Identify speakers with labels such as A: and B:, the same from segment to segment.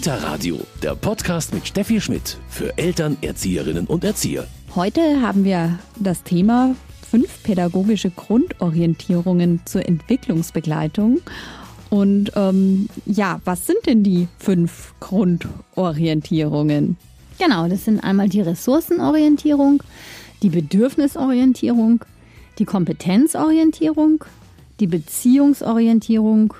A: Kita Radio, der Podcast mit Steffi Schmidt für Eltern, Erzieherinnen und Erzieher.
B: Heute haben wir das Thema fünf pädagogische Grundorientierungen zur Entwicklungsbegleitung. Und ähm, ja, was sind denn die fünf Grundorientierungen?
C: Genau, das sind einmal die Ressourcenorientierung, die Bedürfnisorientierung, die Kompetenzorientierung, die Beziehungsorientierung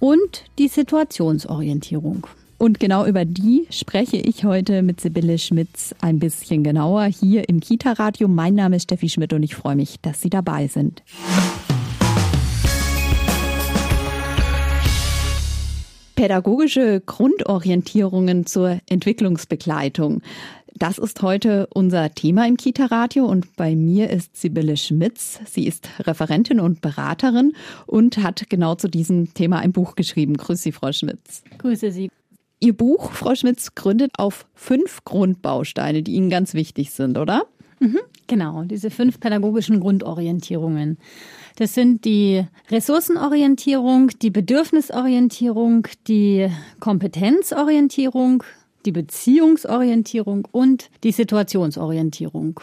C: und die Situationsorientierung.
B: Und genau über die spreche ich heute mit Sibylle Schmitz ein bisschen genauer hier im Kita-Radio. Mein Name ist Steffi Schmidt und ich freue mich, dass Sie dabei sind. Pädagogische Grundorientierungen zur Entwicklungsbegleitung. Das ist heute unser Thema im Kita-Radio und bei mir ist Sibylle Schmitz. Sie ist Referentin und Beraterin und hat genau zu diesem Thema ein Buch geschrieben. Grüße Sie, Frau Schmitz.
C: Grüße Sie.
B: Ihr Buch, Frau Schmitz, gründet auf fünf Grundbausteine, die Ihnen ganz wichtig sind, oder?
C: Mhm, genau, diese fünf pädagogischen Grundorientierungen. Das sind die Ressourcenorientierung, die Bedürfnisorientierung, die Kompetenzorientierung, die Beziehungsorientierung und die Situationsorientierung.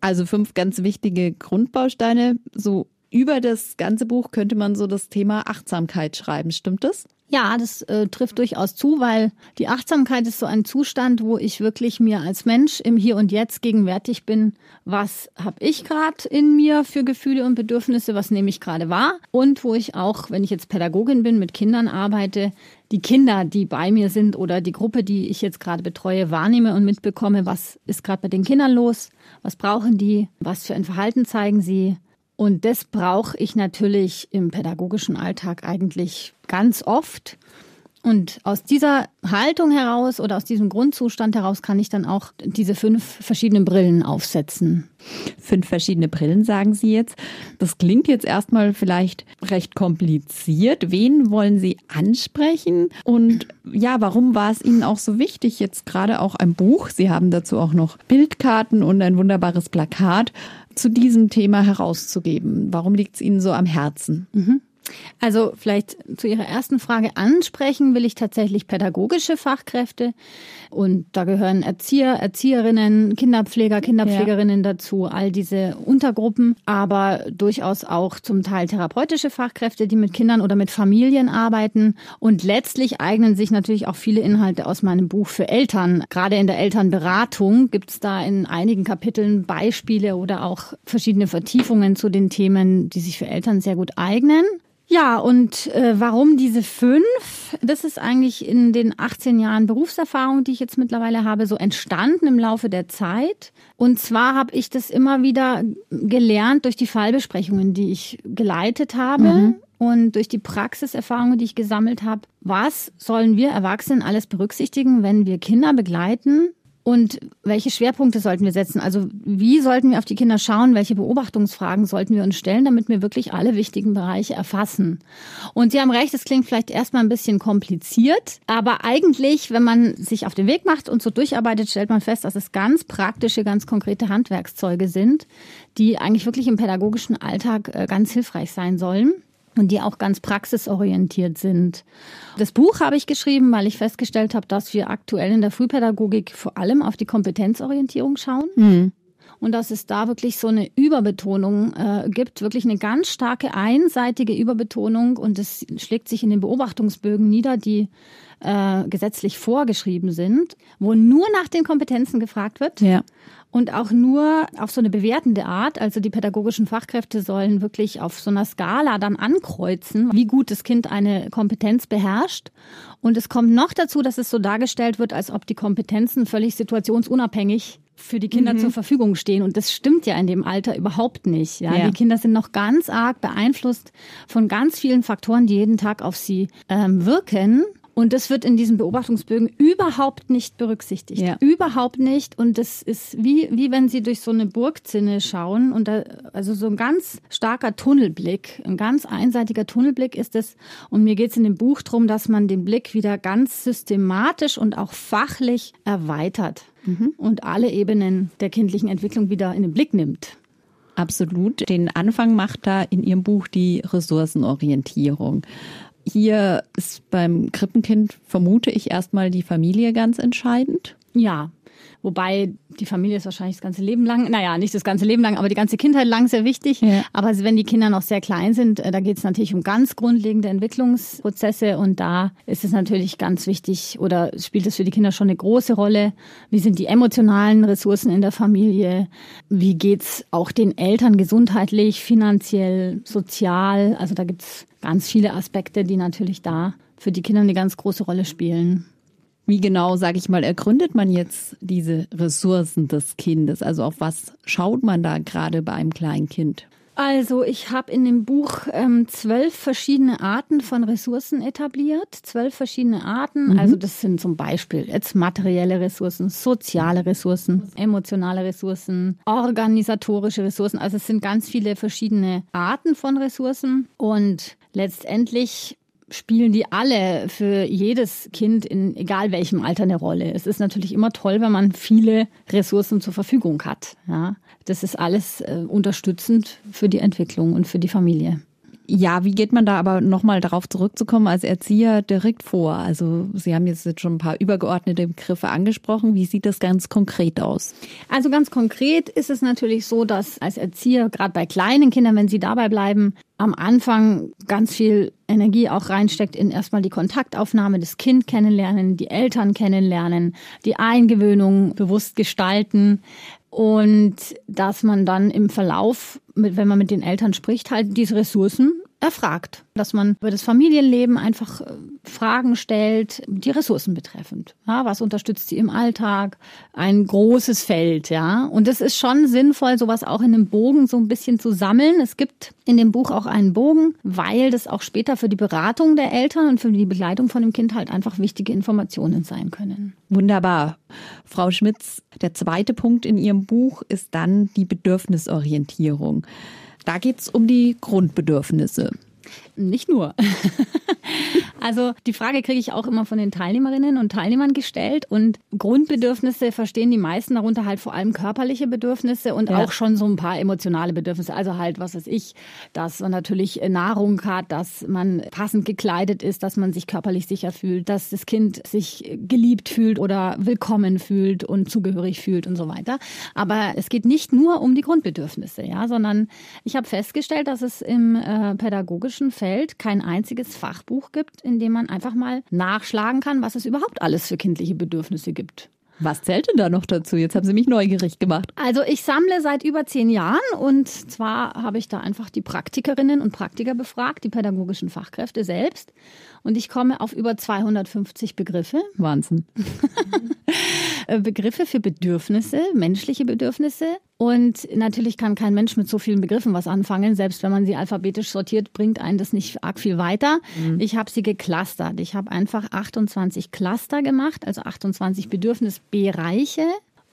B: Also fünf ganz wichtige Grundbausteine. So über das ganze Buch könnte man so das Thema Achtsamkeit schreiben. Stimmt das?
C: Ja, das äh, trifft durchaus zu, weil die Achtsamkeit ist so ein Zustand, wo ich wirklich mir als Mensch im Hier und Jetzt gegenwärtig bin. Was habe ich gerade in mir für Gefühle und Bedürfnisse? Was nehme ich gerade wahr? Und wo ich auch, wenn ich jetzt Pädagogin bin, mit Kindern arbeite, die Kinder, die bei mir sind oder die Gruppe, die ich jetzt gerade betreue, wahrnehme und mitbekomme, was ist gerade bei den Kindern los? Was brauchen die? Was für ein Verhalten zeigen sie? Und das brauche ich natürlich im pädagogischen Alltag eigentlich ganz oft. Und aus dieser Haltung heraus oder aus diesem Grundzustand heraus kann ich dann auch diese fünf verschiedenen Brillen aufsetzen.
B: Fünf verschiedene Brillen, sagen Sie jetzt. Das klingt jetzt erstmal vielleicht recht kompliziert. Wen wollen Sie ansprechen? Und ja, warum war es Ihnen auch so wichtig, jetzt gerade auch ein Buch? Sie haben dazu auch noch Bildkarten und ein wunderbares Plakat zu diesem Thema herauszugeben. Warum liegt es Ihnen so am Herzen?
C: Mhm. Also vielleicht zu Ihrer ersten Frage ansprechen will ich tatsächlich pädagogische Fachkräfte und da gehören Erzieher, Erzieherinnen, Kinderpfleger, Kinderpflegerinnen ja. dazu, all diese Untergruppen, aber durchaus auch zum Teil therapeutische Fachkräfte, die mit Kindern oder mit Familien arbeiten und letztlich eignen sich natürlich auch viele Inhalte aus meinem Buch für Eltern. Gerade in der Elternberatung gibt es da in einigen Kapiteln Beispiele oder auch verschiedene Vertiefungen zu den Themen, die sich für Eltern sehr gut eignen. Ja, und äh, warum diese fünf? Das ist eigentlich in den 18 Jahren Berufserfahrung, die ich jetzt mittlerweile habe, so entstanden im Laufe der Zeit. Und zwar habe ich das immer wieder gelernt durch die Fallbesprechungen, die ich geleitet habe. Mhm. Und durch die Praxiserfahrungen, die ich gesammelt habe, was sollen wir Erwachsenen alles berücksichtigen, wenn wir Kinder begleiten und welche Schwerpunkte sollten wir setzen? Also wie sollten wir auf die Kinder schauen? Welche Beobachtungsfragen sollten wir uns stellen, damit wir wirklich alle wichtigen Bereiche erfassen? Und Sie haben recht, es klingt vielleicht erstmal ein bisschen kompliziert, aber eigentlich, wenn man sich auf den Weg macht und so durcharbeitet, stellt man fest, dass es ganz praktische, ganz konkrete Handwerkszeuge sind, die eigentlich wirklich im pädagogischen Alltag äh, ganz hilfreich sein sollen und die auch ganz praxisorientiert sind. Das Buch habe ich geschrieben, weil ich festgestellt habe, dass wir aktuell in der Frühpädagogik vor allem auf die Kompetenzorientierung schauen. Mhm. Und dass es da wirklich so eine Überbetonung äh, gibt, wirklich eine ganz starke einseitige Überbetonung. Und es schlägt sich in den Beobachtungsbögen nieder, die äh, gesetzlich vorgeschrieben sind, wo nur nach den Kompetenzen gefragt wird. Ja und auch nur auf so eine bewertende Art. Also die pädagogischen Fachkräfte sollen wirklich auf so einer Skala dann ankreuzen, wie gut das Kind eine Kompetenz beherrscht. Und es kommt noch dazu, dass es so dargestellt wird, als ob die Kompetenzen völlig situationsunabhängig für die Kinder mhm. zur Verfügung stehen. Und das stimmt ja in dem Alter überhaupt nicht. Ja? ja? Die Kinder sind noch ganz arg beeinflusst von ganz vielen Faktoren, die jeden Tag auf sie ähm, wirken. Und das wird in diesen Beobachtungsbögen überhaupt nicht berücksichtigt. Ja. Überhaupt nicht. Und das ist wie, wie wenn Sie durch so eine Burgzinne schauen und da, also so ein ganz starker Tunnelblick, ein ganz einseitiger Tunnelblick ist es. Und mir geht es in dem Buch darum, dass man den Blick wieder ganz systematisch und auch fachlich erweitert mhm. und alle Ebenen der kindlichen Entwicklung wieder in den Blick nimmt.
B: Absolut. Den Anfang macht da in Ihrem Buch die Ressourcenorientierung. Hier ist beim Krippenkind, vermute ich, erstmal die Familie ganz entscheidend.
C: Ja, Wobei die Familie ist wahrscheinlich das ganze Leben lang, naja, nicht das ganze Leben lang, aber die ganze Kindheit lang sehr wichtig. Ja. Aber wenn die Kinder noch sehr klein sind, äh, da geht es natürlich um ganz grundlegende Entwicklungsprozesse und da ist es natürlich ganz wichtig oder spielt es für die Kinder schon eine große Rolle. Wie sind die emotionalen Ressourcen in der Familie? Wie geht's auch den Eltern gesundheitlich, finanziell, sozial? Also da gibt's ganz viele Aspekte, die natürlich da für die Kinder eine ganz große Rolle spielen.
B: Wie genau, sage ich mal, ergründet man jetzt diese Ressourcen des Kindes? Also auf was schaut man da gerade bei einem kleinen Kind?
C: Also ich habe in dem Buch ähm, zwölf verschiedene Arten von Ressourcen etabliert. Zwölf verschiedene Arten. Mhm. Also das sind zum Beispiel jetzt materielle Ressourcen, soziale Ressourcen, emotionale Ressourcen, organisatorische Ressourcen. Also es sind ganz viele verschiedene Arten von Ressourcen. Und letztendlich spielen die alle für jedes Kind in egal welchem Alter eine Rolle. Es ist natürlich immer toll, wenn man viele Ressourcen zur Verfügung hat. Ja, das ist alles äh, unterstützend für die Entwicklung und für die Familie.
B: Ja, wie geht man da aber nochmal darauf zurückzukommen als Erzieher direkt vor? Also Sie haben jetzt schon ein paar übergeordnete Begriffe angesprochen. Wie sieht das ganz konkret aus?
C: Also ganz konkret ist es natürlich so, dass als Erzieher, gerade bei kleinen Kindern, wenn sie dabei bleiben, am Anfang ganz viel Energie auch reinsteckt in erstmal die Kontaktaufnahme, das Kind kennenlernen, die Eltern kennenlernen, die Eingewöhnung bewusst gestalten und dass man dann im Verlauf, wenn man mit den Eltern spricht, halt diese Ressourcen erfragt, dass man über das Familienleben einfach äh, Fragen stellt, die Ressourcen betreffend. Ja, was unterstützt sie im Alltag? Ein großes Feld, ja. Und es ist schon sinnvoll, sowas auch in einem Bogen so ein bisschen zu sammeln. Es gibt in dem Buch auch einen Bogen, weil das auch später für die Beratung der Eltern und für die Begleitung von dem Kind halt einfach wichtige Informationen sein können.
B: Wunderbar. Frau Schmitz, der zweite Punkt in Ihrem Buch ist dann die Bedürfnisorientierung. Da geht es um die Grundbedürfnisse.
C: Nicht nur. also die Frage kriege ich auch immer von den Teilnehmerinnen und Teilnehmern gestellt. Und Grundbedürfnisse verstehen die meisten darunter halt vor allem körperliche Bedürfnisse und ja. auch schon so ein paar emotionale Bedürfnisse. Also halt, was weiß ich, dass man natürlich Nahrung hat, dass man passend gekleidet ist, dass man sich körperlich sicher fühlt, dass das Kind sich geliebt fühlt oder willkommen fühlt und zugehörig fühlt und so weiter. Aber es geht nicht nur um die Grundbedürfnisse, ja, sondern ich habe festgestellt, dass es im äh, pädagogischen Feld kein einziges Fachbuch gibt, in dem man einfach mal nachschlagen kann, was es überhaupt alles für kindliche Bedürfnisse gibt.
B: Was zählt denn da noch dazu? Jetzt haben Sie mich neugierig gemacht.
C: Also ich sammle seit über zehn Jahren und zwar habe ich da einfach die Praktikerinnen und Praktiker befragt, die pädagogischen Fachkräfte selbst. Und ich komme auf über 250 Begriffe.
B: Wahnsinn.
C: Begriffe für Bedürfnisse, menschliche Bedürfnisse. Und natürlich kann kein Mensch mit so vielen Begriffen was anfangen. Selbst wenn man sie alphabetisch sortiert, bringt einen das nicht arg viel weiter. Mhm. Ich habe sie geclustert. Ich habe einfach 28 Cluster gemacht, also 28 Bedürfnisbereiche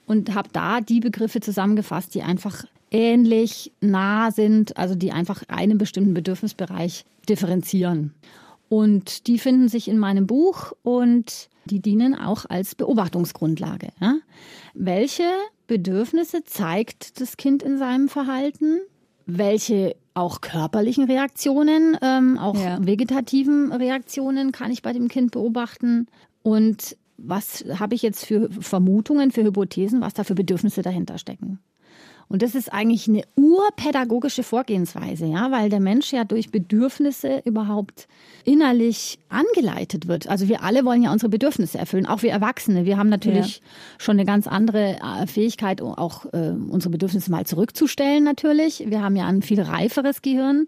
C: und habe da die Begriffe zusammengefasst, die einfach ähnlich nah sind, also die einfach einen bestimmten Bedürfnisbereich differenzieren. Und die finden sich in meinem Buch und die dienen auch als Beobachtungsgrundlage. Ja? Welche Bedürfnisse zeigt das Kind in seinem Verhalten? Welche auch körperlichen Reaktionen, ähm, auch ja. vegetativen Reaktionen kann ich bei dem Kind beobachten? Und was habe ich jetzt für Vermutungen, für Hypothesen, was da für Bedürfnisse dahinter stecken? Und das ist eigentlich eine urpädagogische Vorgehensweise, ja, weil der Mensch ja durch Bedürfnisse überhaupt innerlich angeleitet wird. Also wir alle wollen ja unsere Bedürfnisse erfüllen, auch wir Erwachsene. Wir haben natürlich ja. schon eine ganz andere äh, Fähigkeit, auch äh, unsere Bedürfnisse mal zurückzustellen natürlich. Wir haben ja ein viel reiferes Gehirn.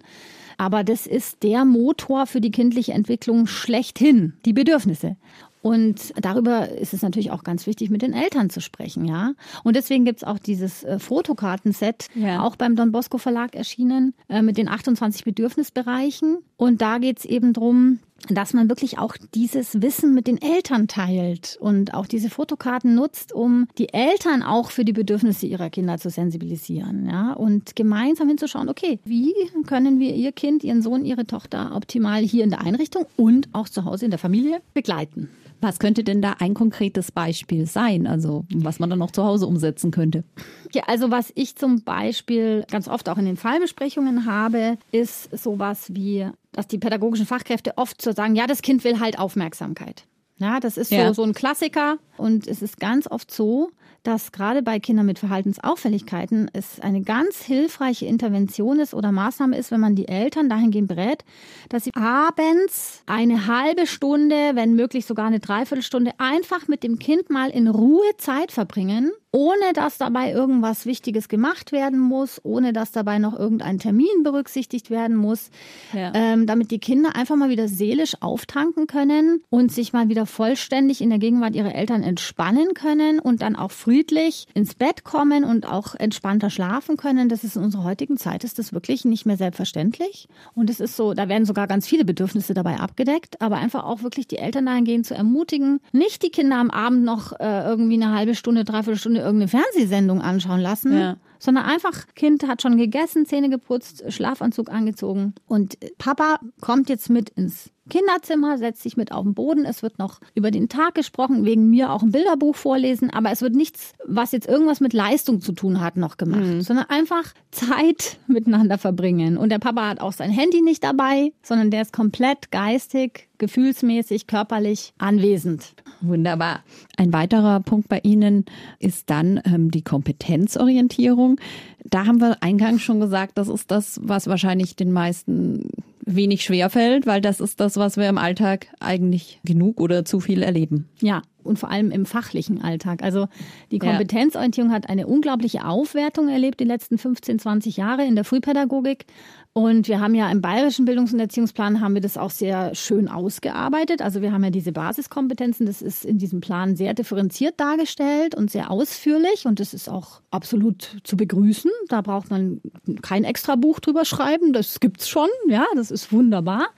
C: Aber das ist der Motor für die kindliche Entwicklung schlechthin, die Bedürfnisse. Und darüber ist es natürlich auch ganz wichtig, mit den Eltern zu sprechen, ja. Und deswegen gibt's auch dieses äh, Fotokartenset, ja. auch beim Don Bosco Verlag erschienen, äh, mit den 28 Bedürfnisbereichen. Und da geht's eben drum, dass man wirklich auch dieses Wissen mit den Eltern teilt und auch diese Fotokarten nutzt, um die Eltern auch für die Bedürfnisse ihrer Kinder zu sensibilisieren, ja, und gemeinsam hinzuschauen, okay, wie können wir ihr Kind, ihren Sohn, ihre Tochter optimal hier in der Einrichtung und auch zu Hause in der Familie begleiten.
B: Was könnte denn da ein konkretes Beispiel sein, also was man dann auch zu Hause umsetzen könnte?
C: Ja, also was ich zum Beispiel ganz oft auch in den Fallbesprechungen habe, ist sowas wie dass die pädagogischen Fachkräfte oft so sagen, ja, das Kind will halt Aufmerksamkeit. Ja, das ist so,
B: Ja.
C: so ein Klassiker. Und es ist ganz oft so, dass gerade bei Kindern mit Verhaltensauffälligkeiten es eine ganz hilfreiche Intervention ist oder Maßnahme ist, wenn man die Eltern dahingehend berät, dass sie abends eine halbe Stunde, wenn möglich sogar eine Dreiviertelstunde, einfach mit dem Kind mal in Ruhe Zeit verbringen, ohne dass dabei irgendwas Wichtiges gemacht werden muss, ohne dass dabei noch irgendein Termin berücksichtigt werden muss,
B: Ja.
C: ähm, damit die Kinder einfach mal wieder seelisch auftanken können und sich mal wieder vollständig in der Gegenwart ihrer Eltern entspannen können und dann auch friedlich ins Bett kommen und auch entspannter schlafen können. Das ist in unserer heutigen Zeit ist das wirklich nicht mehr selbstverständlich. Und es ist so, da werden sogar ganz viele Bedürfnisse dabei abgedeckt, aber einfach auch wirklich die Eltern dahingehend zu ermutigen, nicht die Kinder am Abend noch äh, irgendwie eine halbe Stunde, dreiviertel Stunde irgendeine Fernsehsendung anschauen lassen,
B: Ja.
C: sondern einfach, Kind hat schon gegessen, Zähne geputzt, Schlafanzug angezogen und Papa kommt jetzt mit ins Kinderzimmer, setzt sich mit auf den Boden. Es wird noch über den Tag gesprochen, wegen mir auch ein Bilderbuch vorlesen, aber es wird nichts, was jetzt irgendwas mit Leistung zu tun hat, noch gemacht, sondern einfach Zeit miteinander verbringen. Und der Papa hat auch sein Handy nicht dabei, sondern der ist komplett geistig, gefühlsmäßig, körperlich anwesend.
B: Wunderbar. Ein weiterer Punkt bei Ihnen ist dann ähm, die Kompetenzorientierung. Da haben wir eingangs schon gesagt, das ist das, was wahrscheinlich den meisten wenig schwerfällt, weil das ist das, was wir im Alltag eigentlich genug oder zu viel erleben.
C: Ja, und vor allem im fachlichen Alltag. Also die. Kompetenzorientierung hat eine unglaubliche Aufwertung erlebt die letzten 15, 20 Jahre in der Frühpädagogik. Und wir haben ja im Bayerischen Bildungs- und Erziehungsplan haben wir das auch sehr schön ausgearbeitet. Also wir haben ja diese Basiskompetenzen, das ist in diesem Plan sehr differenziert dargestellt und sehr ausführlich und das ist auch absolut zu begrüßen. Da braucht man kein extra Buch drüber schreiben, das gibt's schon, ja, das ist wunderbar.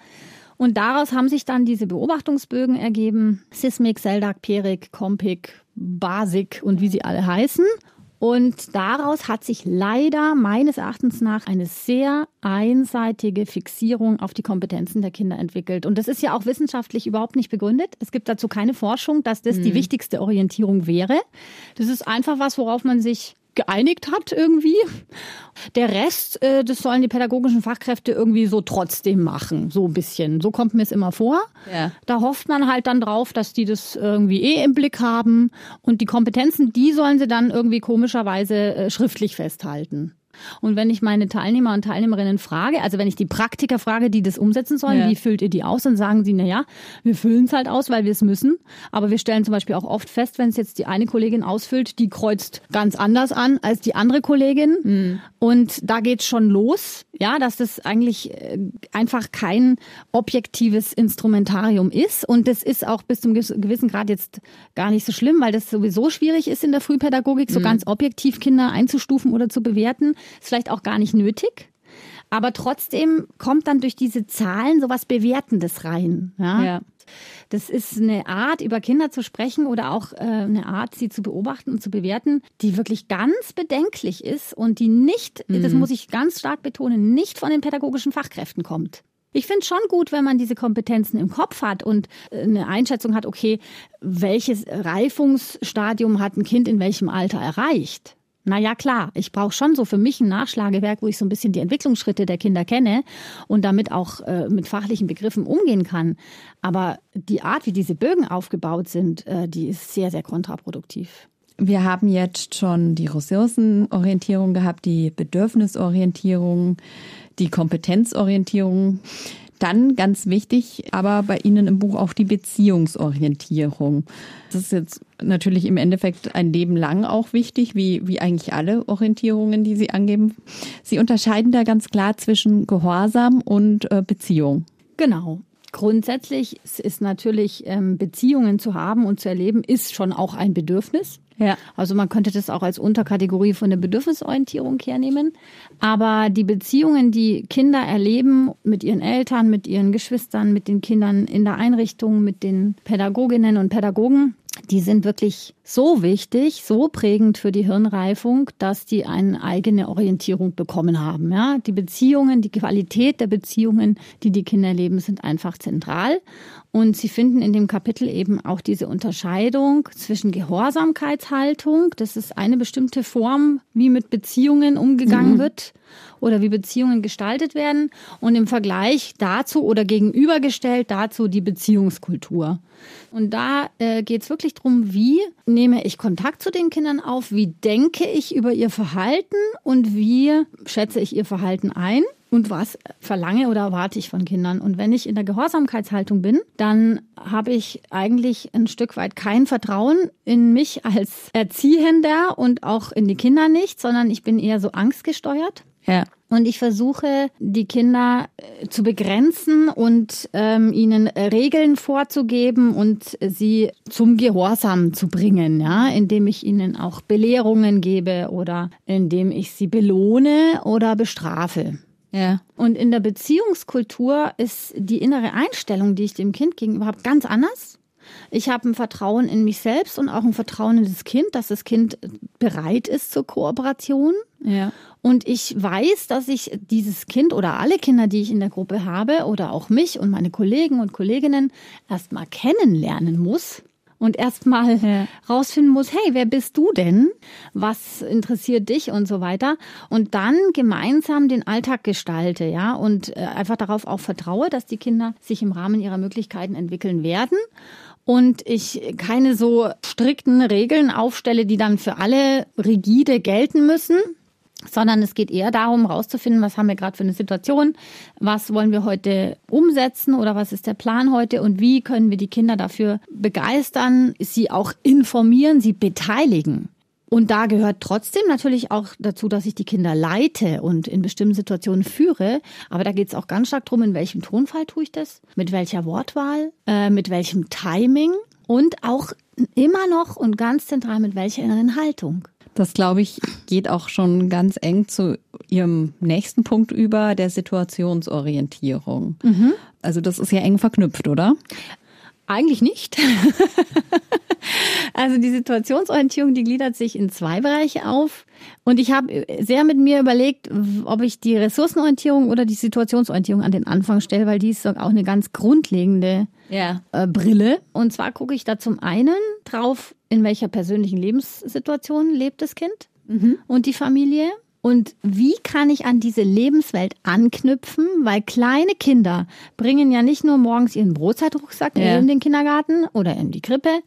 C: Und daraus haben sich dann diese Beobachtungsbögen ergeben. Sismic, Seldak, Perik, Compik, Basic und wie sie alle heißen. Und daraus hat sich leider meines Erachtens nach eine sehr einseitige Fixierung auf die Kompetenzen der Kinder entwickelt. Und das ist ja auch wissenschaftlich überhaupt nicht begründet. Es gibt dazu keine Forschung, dass das die wichtigste Orientierung wäre. Das ist einfach was, worauf man sich geeinigt hat irgendwie. Der Rest, äh, das sollen die pädagogischen Fachkräfte irgendwie so trotzdem machen, so ein bisschen. So kommt mir es immer vor.
B: Ja.
C: Da hofft man halt dann drauf, dass die das irgendwie eh im Blick haben und die Kompetenzen, die sollen sie dann irgendwie komischerweise äh, schriftlich festhalten. Und wenn ich meine Teilnehmer und Teilnehmerinnen frage, also wenn ich die Praktiker frage, die das umsetzen sollen,
B: Ja.
C: wie füllt ihr die aus, dann sagen sie, na ja, wir füllen es halt aus, weil wir es müssen. Aber wir stellen zum Beispiel auch oft fest, wenn es jetzt die eine Kollegin ausfüllt, die kreuzt ganz anders an als die andere Kollegin. Und da geht's schon los, ja, dass das eigentlich äh, einfach kein objektives Instrumentarium ist. Und das ist auch bis zum gewiss- gewissen Grad jetzt gar nicht so schlimm, weil das sowieso schwierig ist in der Frühpädagogik, so ganz objektiv Kinder einzustufen oder zu bewerten. Ist vielleicht auch gar nicht nötig. Aber trotzdem kommt dann durch diese Zahlen sowas Bewertendes rein. Ja?
B: Ja.
C: Das ist eine Art, über Kinder zu sprechen oder auch äh, eine Art, sie zu beobachten und zu bewerten, die wirklich ganz bedenklich ist und die nicht, das muss ich ganz stark betonen, nicht von den pädagogischen Fachkräften kommt. Ich finde schon gut, wenn man diese Kompetenzen im Kopf hat und äh, eine Einschätzung hat, okay, welches Reifungsstadium hat ein Kind in welchem Alter erreicht. Na ja, klar, ich brauche schon so für mich ein Nachschlagewerk, wo ich so ein bisschen die Entwicklungsschritte der Kinder kenne und damit auch äh, mit fachlichen Begriffen umgehen kann. Aber die Art, wie diese Bögen aufgebaut sind, äh, die ist sehr, sehr kontraproduktiv.
B: Wir haben jetzt schon die Ressourcenorientierung gehabt, die Bedürfnisorientierung, die Kompetenzorientierung. Dann ganz wichtig, aber bei Ihnen im Buch auch die Beziehungsorientierung. Das ist jetzt natürlich im Endeffekt ein Leben lang auch wichtig, wie, wie eigentlich alle Orientierungen, die Sie angeben. Sie unterscheiden da ganz klar zwischen Gehorsam und äh, Beziehung.
C: Genau. Grundsätzlich ist natürlich ähm, Beziehungen zu haben und zu erleben, ist schon auch ein Bedürfnis.
B: Ja.
C: Also man könnte das auch als Unterkategorie von der Bedürfnisorientierung hernehmen. Aber die Beziehungen, die Kinder erleben mit ihren Eltern, mit ihren Geschwistern, mit den Kindern in der Einrichtung, mit den Pädagoginnen und Pädagogen, die sind wirklich so wichtig, so prägend für die Hirnreifung, dass die eine eigene Orientierung bekommen haben. Ja, die Beziehungen, die Qualität der Beziehungen, die die Kinder leben, sind einfach zentral. Und Sie finden in dem Kapitel eben auch diese Unterscheidung zwischen Gehorsamkeitshaltung, das ist eine bestimmte Form, wie mit Beziehungen umgegangen mhm. wird oder wie Beziehungen gestaltet werden und im Vergleich dazu oder gegenübergestellt dazu die Beziehungskultur. Und da äh, geht es wirklich darum, wie nehme ich Kontakt zu den Kindern auf, wie denke ich über ihr Verhalten und wie schätze ich ihr Verhalten ein und was verlange oder erwarte ich von Kindern. Und wenn ich in der Gehorsamkeitshaltung bin, dann habe ich eigentlich ein Stück weit kein Vertrauen in mich als Erziehender und auch in die Kinder nicht, sondern ich bin eher so angstgesteuert.
B: Ja.
C: Und ich versuche, die Kinder äh, zu begrenzen und ähm, ihnen Regeln vorzugeben und sie zum Gehorsam zu bringen, ja, indem ich ihnen auch Belehrungen gebe oder indem ich sie belohne oder bestrafe.
B: Ja.
C: Und in der Beziehungskultur ist die innere Einstellung, die ich dem Kind gegenüber habe, ganz anders. Ich habe ein Vertrauen in mich selbst und auch ein Vertrauen in das Kind, dass das Kind bereit ist zur Kooperation.
B: Ja.
C: Und ich weiß, dass ich dieses Kind oder alle Kinder, die ich in der Gruppe habe oder auch mich und meine Kollegen und Kolleginnen erstmal kennenlernen muss und erstmal ja. rausfinden muss, hey, wer bist du denn? Was interessiert dich und so weiter? Und dann gemeinsam den Alltag gestalte, ja, und äh, einfach darauf auch vertraue, dass die Kinder sich im Rahmen ihrer Möglichkeiten entwickeln werden und ich keine so strikten Regeln aufstelle, die dann für alle rigide gelten müssen, sondern es geht eher darum, rauszufinden, was haben wir gerade für eine Situation, was wollen wir heute umsetzen oder was ist der Plan heute und wie können wir die Kinder dafür begeistern, sie auch informieren, sie beteiligen. Und da gehört trotzdem natürlich auch dazu, dass ich die Kinder leite und in bestimmten Situationen führe. Aber da geht es auch ganz stark darum, in welchem Tonfall tue ich das, mit welcher Wortwahl, äh, mit welchem Timing und auch immer noch und ganz zentral mit welcher inneren Haltung.
B: Das, glaube ich, geht auch schon ganz eng zu Ihrem nächsten Punkt über, der Situationsorientierung. Mhm. Also das ist ja eng verknüpft, oder?
C: Eigentlich nicht. also die Situationsorientierung, die gliedert sich in zwei Bereiche auf. Und ich habe sehr mit mir überlegt, ob ich die Ressourcenorientierung oder die Situationsorientierung an den Anfang stelle, weil die ist auch eine ganz grundlegende
B: ja.
C: äh, Brille. Und zwar gucke ich da zum einen drauf, in welcher persönlichen Lebenssituation lebt das Kind mhm. und die Familie. Und wie kann ich an diese Lebenswelt anknüpfen? Weil kleine Kinder bringen ja nicht nur morgens ihren Brotzeitrucksack ja. in den Kindergarten oder in die Krippe,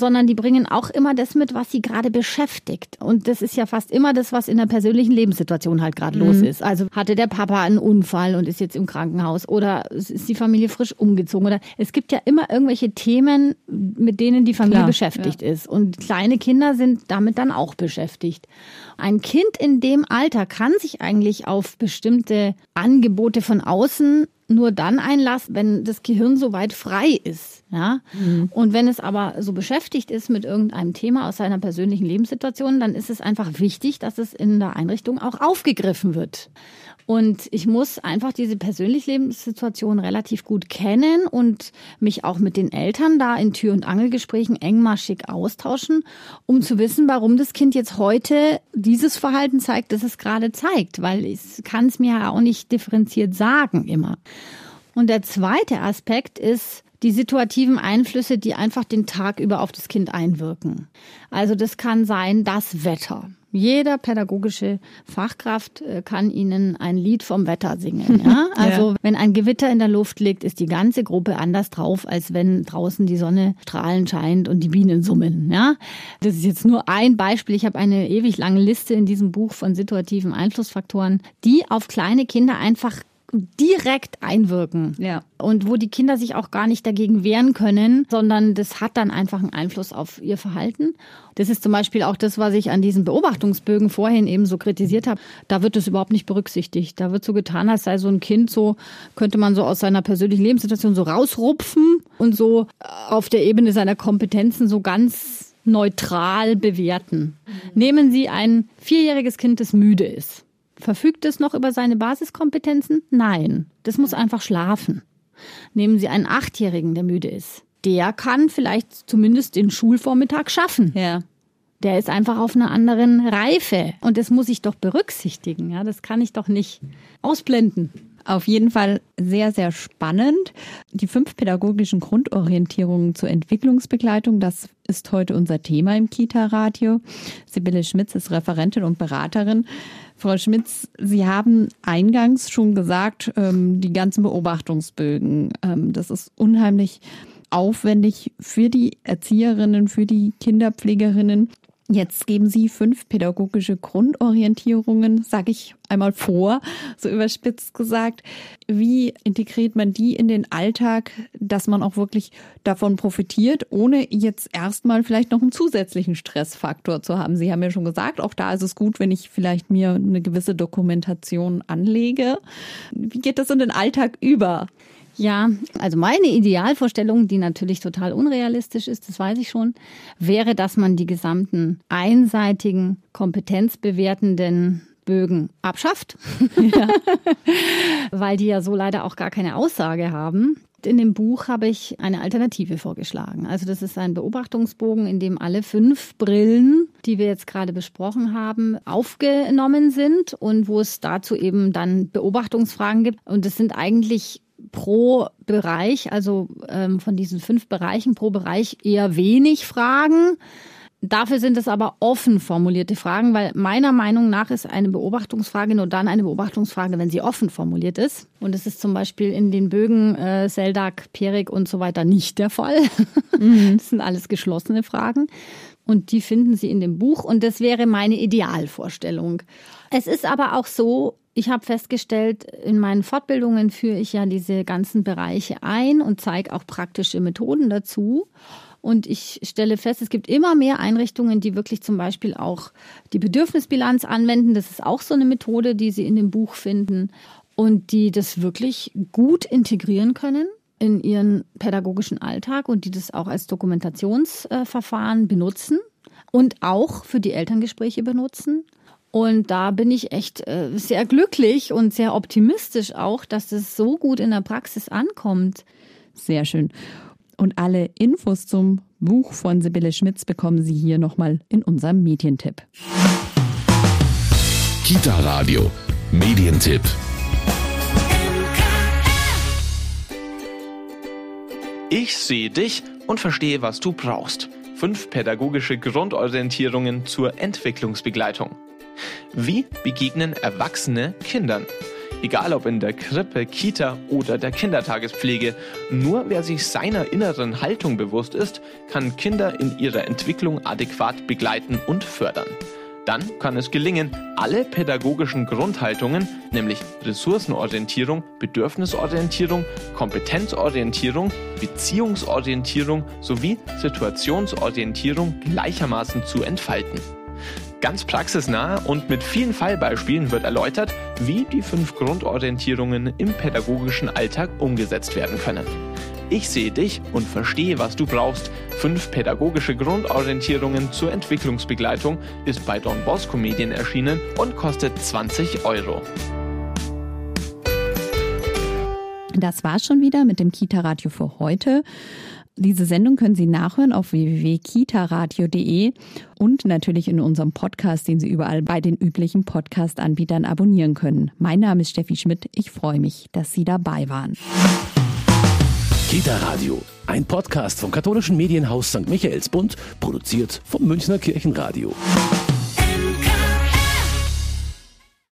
C: sondern die bringen auch immer das mit, was sie gerade beschäftigt. Und das ist ja fast immer das, was in der persönlichen Lebenssituation halt gerade mhm. los ist. Also hatte der Papa einen Unfall und ist jetzt im Krankenhaus oder ist die Familie frisch umgezogen oder es gibt ja immer irgendwelche Themen, mit denen die Familie Klar, beschäftigt ja. ist. Und kleine Kinder sind damit dann auch beschäftigt. Ein Kind in dem Alter kann sich eigentlich auf bestimmte Angebote von außen nur dann einlassen, wenn das Gehirn soweit frei ist. Ja? Mhm. Und wenn es aber so beschäftigt ist mit irgendeinem Thema aus seiner persönlichen Lebenssituation, dann ist es einfach wichtig, dass es in der Einrichtung auch aufgegriffen wird. Und ich muss einfach diese persönliche Lebenssituation relativ gut kennen und mich auch mit den Eltern da in Tür- und Angelgesprächen engmaschig austauschen, um zu wissen, warum das Kind jetzt heute dieses Verhalten zeigt, das es gerade zeigt, weil ich kann es mir ja auch nicht differenziert sagen immer. Und der zweite Aspekt ist, die situativen Einflüsse, die einfach den Tag über auf das Kind einwirken. Also das kann sein das Wetter. Jeder pädagogische Fachkraft äh, kann Ihnen ein Lied vom Wetter singen. Ja? Also ja. wenn ein Gewitter in der Luft liegt, ist die ganze Gruppe anders drauf, als wenn draußen die Sonne strahlend scheint und die Bienen summen. Ja? Das ist jetzt nur ein Beispiel. Ich habe eine ewig lange Liste in diesem Buch von situativen Einflussfaktoren, die auf kleine Kinder einfach direkt einwirken.
B: Ja.
C: Und wo die Kinder sich auch gar nicht dagegen wehren können, sondern das hat dann einfach einen Einfluss auf ihr Verhalten. Das ist zum Beispiel auch das, was ich an diesen Beobachtungsbögen vorhin eben so kritisiert habe. Da wird es überhaupt nicht berücksichtigt. Da wird so getan, als sei so ein Kind so, könnte man so aus seiner persönlichen Lebenssituation so rausrupfen und so auf der Ebene seiner Kompetenzen so ganz neutral bewerten. Mhm. Nehmen Sie ein vierjähriges Kind, das müde ist. Verfügt es noch über seine Basiskompetenzen? Nein, das muss einfach schlafen. Nehmen Sie einen Achtjährigen, der müde ist. der kann vielleicht zumindest den Schulvormittag schaffen.
B: Ja.
C: Der ist einfach auf einer anderen Reife. Und das muss ich doch berücksichtigen. Ja, das kann ich doch nicht ausblenden.
B: Auf jeden Fall sehr, sehr spannend. Die fünf pädagogischen Grundorientierungen zur Entwicklungsbegleitung, das ist heute unser Thema im Kita-Radio. Sibylle Schmitz ist Referentin und Beraterin. Frau Schmitz, Sie haben eingangs schon gesagt, ähm, die ganzen Beobachtungsbögen, ähm, das ist unheimlich aufwendig für die Erzieherinnen, für die Kinderpflegerinnen. Jetzt geben Sie fünf pädagogische Grundorientierungen, sage ich einmal vor, so überspitzt gesagt. Wie integriert man die in den Alltag, dass man auch wirklich davon profitiert, ohne jetzt erstmal vielleicht noch einen zusätzlichen Stressfaktor zu haben? Sie haben ja schon gesagt, auch da ist es gut, wenn ich vielleicht mir eine gewisse Dokumentation anlege. Wie geht das in den Alltag über?
C: Ja, also meine Idealvorstellung, die natürlich total unrealistisch ist, das weiß ich schon, wäre, dass man die gesamten einseitigen, kompetenzbewertenden Bögen abschafft, ja. weil die ja so leider auch gar keine Aussage haben. In dem Buch habe ich eine Alternative vorgeschlagen. Also das ist ein Beobachtungsbogen, in dem alle fünf Brillen, die wir jetzt gerade besprochen haben, aufgenommen sind und wo es dazu eben dann Beobachtungsfragen gibt. Und es sind eigentlich pro Bereich, also ähm, von diesen fünf Bereichen pro Bereich eher wenig Fragen. Dafür sind es aber offen formulierte Fragen, weil meiner Meinung nach ist eine Beobachtungsfrage nur dann eine Beobachtungsfrage, wenn sie offen formuliert ist. Und es ist zum Beispiel in den Bögen äh, Seldak, Perik und so weiter nicht der Fall. Mhm. Das sind alles geschlossene Fragen. Und die finden Sie in dem Buch. Und das wäre meine Idealvorstellung. Es ist aber auch so, ich habe festgestellt, in meinen Fortbildungen führe ich ja diese ganzen Bereiche ein und zeige auch praktische Methoden dazu. Und ich stelle fest, es gibt immer mehr Einrichtungen, die wirklich zum Beispiel auch die Bedürfnisbilanz anwenden. Das ist auch so eine Methode, die Sie in dem Buch finden und die das wirklich gut integrieren können in ihren pädagogischen Alltag und die das auch als Dokumentationsverfahren benutzen und auch für die Elterngespräche benutzen. Und da bin ich echt äh, sehr glücklich und sehr optimistisch auch, dass das so gut in der Praxis ankommt.
B: Sehr schön. Und alle Infos zum Buch von Sibylle Schmitz bekommen Sie hier nochmal in unserem Medientipp.
A: Kita Radio, Medientipp.
D: Ich sehe dich und verstehe, was du brauchst. Fünf pädagogische Grundorientierungen zur Entwicklungsbegleitung. Wie begegnen Erwachsene Kindern? Egal ob in der Krippe, Kita oder der Kindertagespflege, nur wer sich seiner inneren Haltung bewusst ist, kann Kinder in ihrer Entwicklung adäquat begleiten und fördern. Dann kann es gelingen, alle pädagogischen Grundhaltungen, nämlich Ressourcenorientierung, Bedürfnisorientierung, Kompetenzorientierung, Beziehungsorientierung sowie Situationsorientierung gleichermaßen zu entfalten. Ganz praxisnah und mit vielen Fallbeispielen wird erläutert, wie die fünf Grundorientierungen im pädagogischen Alltag umgesetzt werden können. Ich sehe dich und verstehe, was du brauchst. Fünf pädagogische Grundorientierungen zur Entwicklungsbegleitung ist bei Don Bosco Medien erschienen und kostet 20 Euro.
B: Das war's schon wieder mit dem Kita-Radio für heute. Diese Sendung können Sie nachhören auf www.kitaradio.de und natürlich in unserem Podcast, den Sie überall bei den üblichen Podcast-Anbietern abonnieren können. Mein Name ist Steffi Schmidt. Ich freue mich, dass Sie dabei waren.
A: Kita Radio, ein Podcast vom katholischen Medienhaus St. Michaelsbund, produziert vom Münchner Kirchenradio.